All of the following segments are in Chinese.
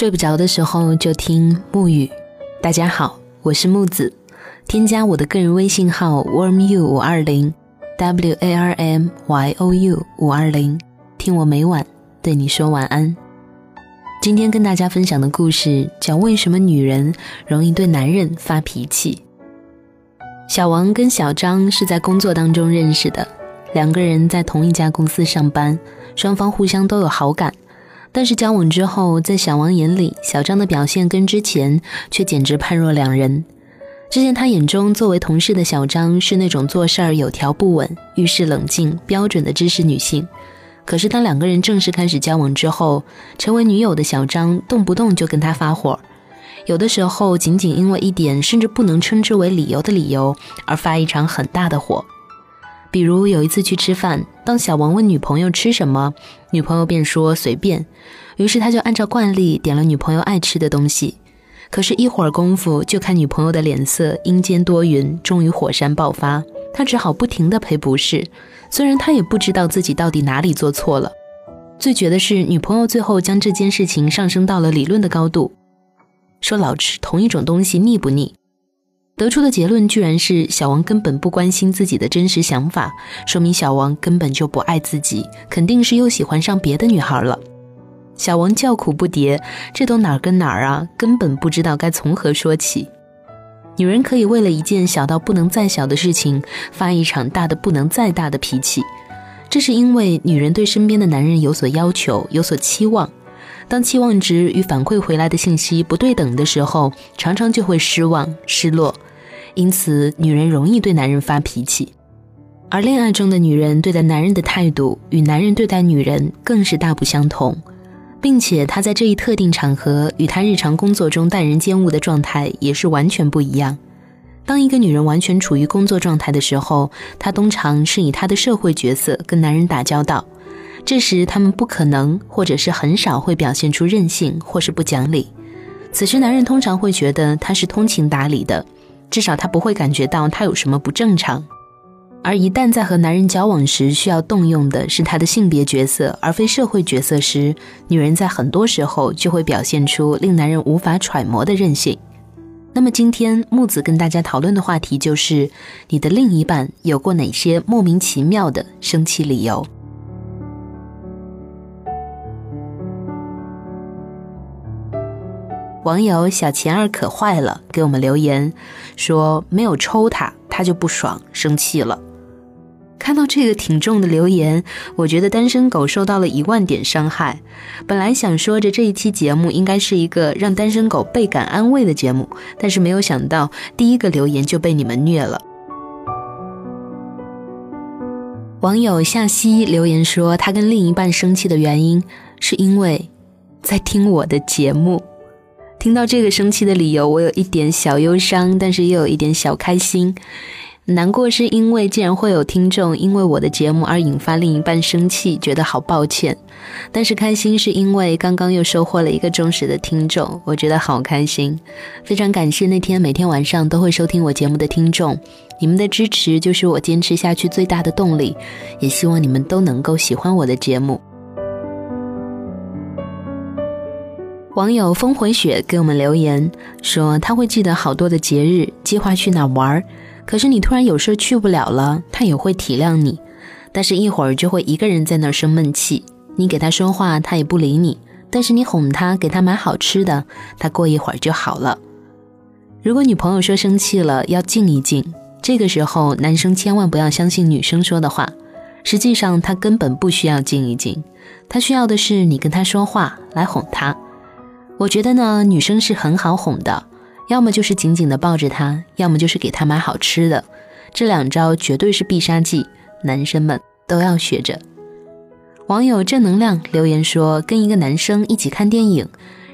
睡不着的时候就听木语。大家好，我是木子，添加我的个人微信号 warmyou 五二零 w a r m y o u 五二零，听我每晚对你说晚安。今天跟大家分享的故事叫为什么女人容易对男人发脾气。小王跟小张是在工作当中认识的，两个人在同一家公司上班，双方互相都有好感。但是交往之后，在小王眼里，小张的表现跟之前却简直判若两人。之前他眼中作为同事的小张是那种做事儿有条不紊、遇事冷静、标准的知识女性。可是当两个人正式开始交往之后，成为女友的小张动不动就跟他发火，有的时候仅仅因为一点甚至不能称之为理由的理由而发一场很大的火。比如有一次去吃饭，当小王问女朋友吃什么，女朋友便说随便，于是他就按照惯例点了女朋友爱吃的东西。可是，一会儿功夫就看女朋友的脸色阴间多云，终于火山爆发，他只好不停地赔不是。虽然他也不知道自己到底哪里做错了。最绝的是，女朋友最后将这件事情上升到了理论的高度，说老吃同一种东西腻不腻？得出的结论居然是小王根本不关心自己的真实想法，说明小王根本就不爱自己，肯定是又喜欢上别的女孩了。小王叫苦不迭，这都哪儿跟哪儿啊？根本不知道该从何说起。女人可以为了一件小到不能再小的事情发一场大的不能再大的脾气，这是因为女人对身边的男人有所要求，有所期望。当期望值与反馈回来的信息不对等的时候，常常就会失望、失落。因此，女人容易对男人发脾气，而恋爱中的女人对待男人的态度与男人对待女人更是大不相同，并且她在这一特定场合与她日常工作中待人接物的状态也是完全不一样。当一个女人完全处于工作状态的时候，她通常是以她的社会角色跟男人打交道，这时他们不可能或者是很少会表现出任性或是不讲理，此时男人通常会觉得她是通情达理的。至少他不会感觉到他有什么不正常，而一旦在和男人交往时需要动用的是他的性别角色而非社会角色时，女人在很多时候就会表现出令男人无法揣摩的任性。那么今天木子跟大家讨论的话题就是：你的另一半有过哪些莫名其妙的生气理由？网友小钱儿可坏了，给我们留言说没有抽他，他就不爽生气了。看到这个挺重的留言，我觉得单身狗受到了一万点伤害。本来想说着这一期节目应该是一个让单身狗倍感安慰的节目，但是没有想到第一个留言就被你们虐了。网友夏曦留言说，他跟另一半生气的原因是因为在听我的节目。听到这个生气的理由，我有一点小忧伤，但是又有一点小开心。难过是因为竟然会有听众因为我的节目而引发另一半生气，觉得好抱歉。但是开心是因为刚刚又收获了一个忠实的听众，我觉得好开心。非常感谢那天每天晚上都会收听我节目的听众，你们的支持就是我坚持下去最大的动力。也希望你们都能够喜欢我的节目。网友风回雪给我们留言说，他会记得好多的节日，计划去哪玩儿。可是你突然有事去不了了，他也会体谅你，但是一会儿就会一个人在那儿生闷气。你给他说话，他也不理你；但是你哄他，给他买好吃的，他过一会儿就好了。如果女朋友说生气了要静一静，这个时候男生千万不要相信女生说的话。实际上他根本不需要静一静，他需要的是你跟他说话来哄他。我觉得呢，女生是很好哄的，要么就是紧紧的抱着她，要么就是给她买好吃的，这两招绝对是必杀技，男生们都要学着。网友正能量留言说，跟一个男生一起看电影，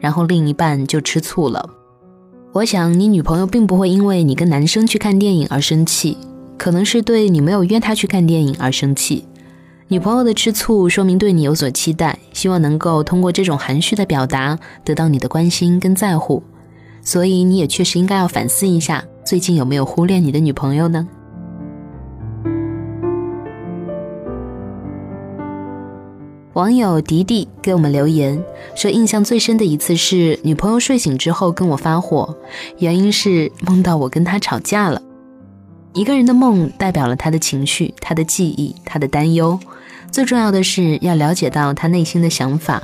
然后另一半就吃醋了。我想你女朋友并不会因为你跟男生去看电影而生气，可能是对你没有约她去看电影而生气。女朋友的吃醋，说明对你有所期待，希望能够通过这种含蓄的表达得到你的关心跟在乎，所以你也确实应该要反思一下，最近有没有忽略你的女朋友呢？网友迪迪给我们留言说，印象最深的一次是女朋友睡醒之后跟我发火，原因是梦到我跟她吵架了。一个人的梦代表了他的情绪、他的记忆、他的担忧，最重要的是要了解到他内心的想法。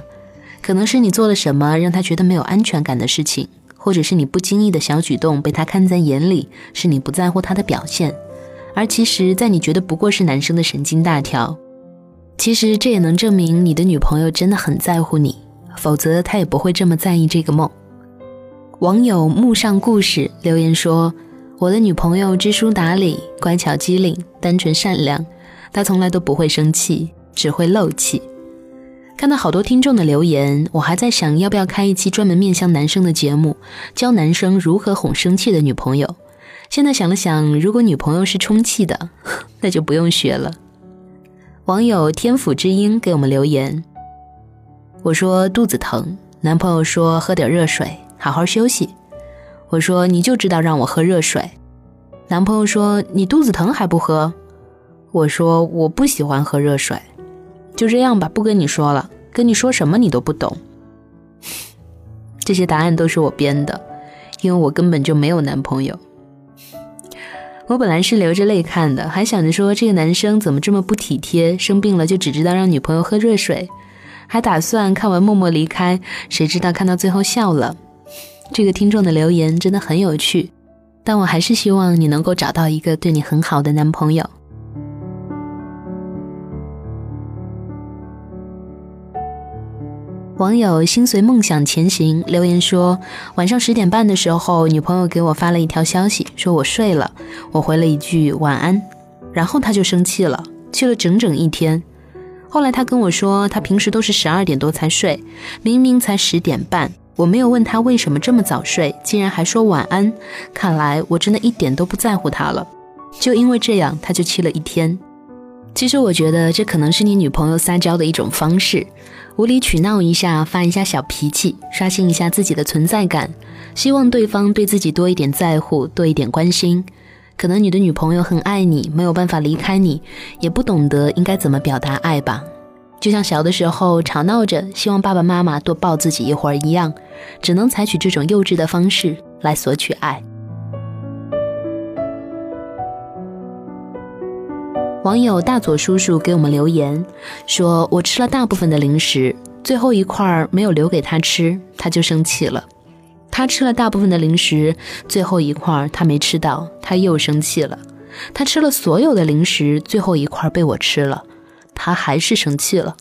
可能是你做了什么让他觉得没有安全感的事情，或者是你不经意的小举动被他看在眼里，是你不在乎他的表现。而其实，在你觉得不过是男生的神经大条。其实这也能证明你的女朋友真的很在乎你，否则她也不会这么在意这个梦。网友木上故事留言说：“我的女朋友知书达理、乖巧机灵、单纯善良，她从来都不会生气，只会漏气。”看到好多听众的留言，我还在想要不要开一期专门面向男生的节目，教男生如何哄生气的女朋友。现在想了想，如果女朋友是充气的，那就不用学了。网友天府之音给我们留言，我说肚子疼，男朋友说喝点热水，好好休息。我说你就知道让我喝热水，男朋友说你肚子疼还不喝。我说我不喜欢喝热水，就这样吧，不跟你说了，跟你说什么你都不懂。这些答案都是我编的，因为我根本就没有男朋友。我本来是流着泪看的，还想着说这个男生怎么这么不体贴，生病了就只知道让女朋友喝热水，还打算看完默默离开。谁知道看到最后笑了。这个听众的留言真的很有趣，但我还是希望你能够找到一个对你很好的男朋友。网友心随梦想前行留言说，晚上十点半的时候，女朋友给我发了一条消息，说我睡了。我回了一句晚安，然后他就生气了，气了整整一天。后来他跟我说，他平时都是十二点多才睡，明明才十点半，我没有问他为什么这么早睡，竟然还说晚安。看来我真的一点都不在乎他了。就因为这样，他就气了一天。其实我觉得这可能是你女朋友撒娇的一种方式。无理取闹一下，发一下小脾气，刷新一下自己的存在感，希望对方对自己多一点在乎，多一点关心。可能你的女朋友很爱你，没有办法离开你，也不懂得应该怎么表达爱吧。就像小的时候吵闹着希望爸爸妈妈多抱自己一会儿一样，只能采取这种幼稚的方式来索取爱。网友大佐叔叔给我们留言说：“我吃了大部分的零食，最后一块没有留给他吃，他就生气了。他吃了大部分的零食，最后一块他没吃到，他又生气了。他吃了所有的零食，最后一块被我吃了，他还是生气了。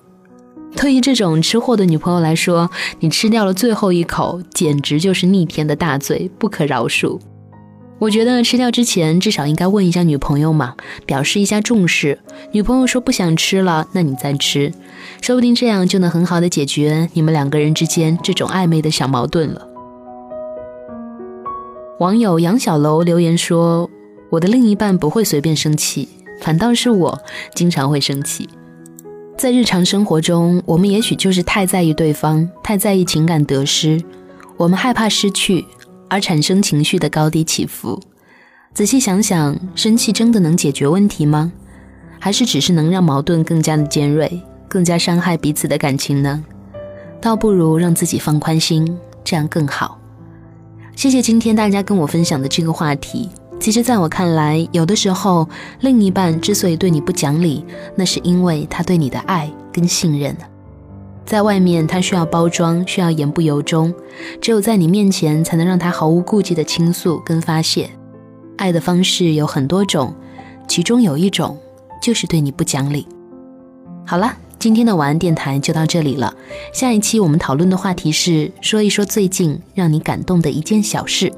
对于这种吃货的女朋友来说，你吃掉了最后一口，简直就是逆天的大罪，不可饶恕。”我觉得吃掉之前至少应该问一下女朋友嘛，表示一下重视。女朋友说不想吃了，那你再吃，说不定这样就能很好的解决你们两个人之间这种暧昧的小矛盾了。网友杨小楼留言说：“我的另一半不会随便生气，反倒是我经常会生气。在日常生活中，我们也许就是太在意对方，太在意情感得失，我们害怕失去。”而产生情绪的高低起伏，仔细想想，生气真的能解决问题吗？还是只是能让矛盾更加的尖锐，更加伤害彼此的感情呢？倒不如让自己放宽心，这样更好。谢谢今天大家跟我分享的这个话题。其实，在我看来，有的时候，另一半之所以对你不讲理，那是因为他对你的爱跟信任在外面，他需要包装，需要言不由衷；只有在你面前，才能让他毫无顾忌的倾诉跟发泄。爱的方式有很多种，其中有一种就是对你不讲理。好了，今天的晚安电台就到这里了。下一期我们讨论的话题是说一说最近让你感动的一件小事。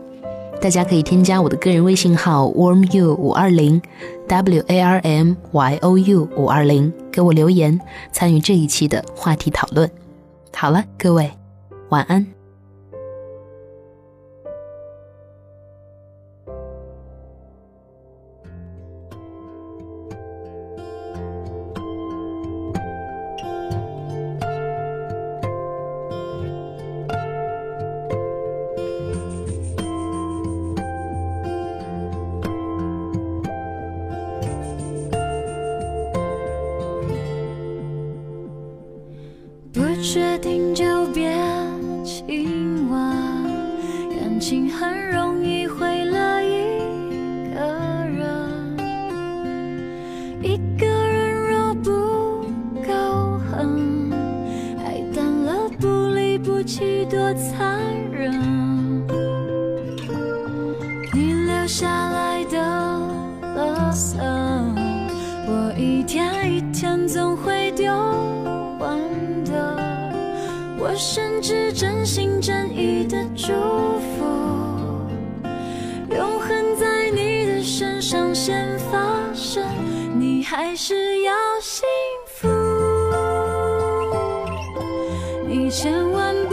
大家可以添加我的个人微信号 warm you 五二零 w a r m y o u 五二零，给我留言，参与这一期的话题讨论。好了，各位，晚安。起多残忍。你留下来的垃圾，我一天一天总会丢完的。我甚至真心真意的祝福，永恒在你的身上先发生，你还是要幸福。你千万。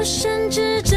不甚知。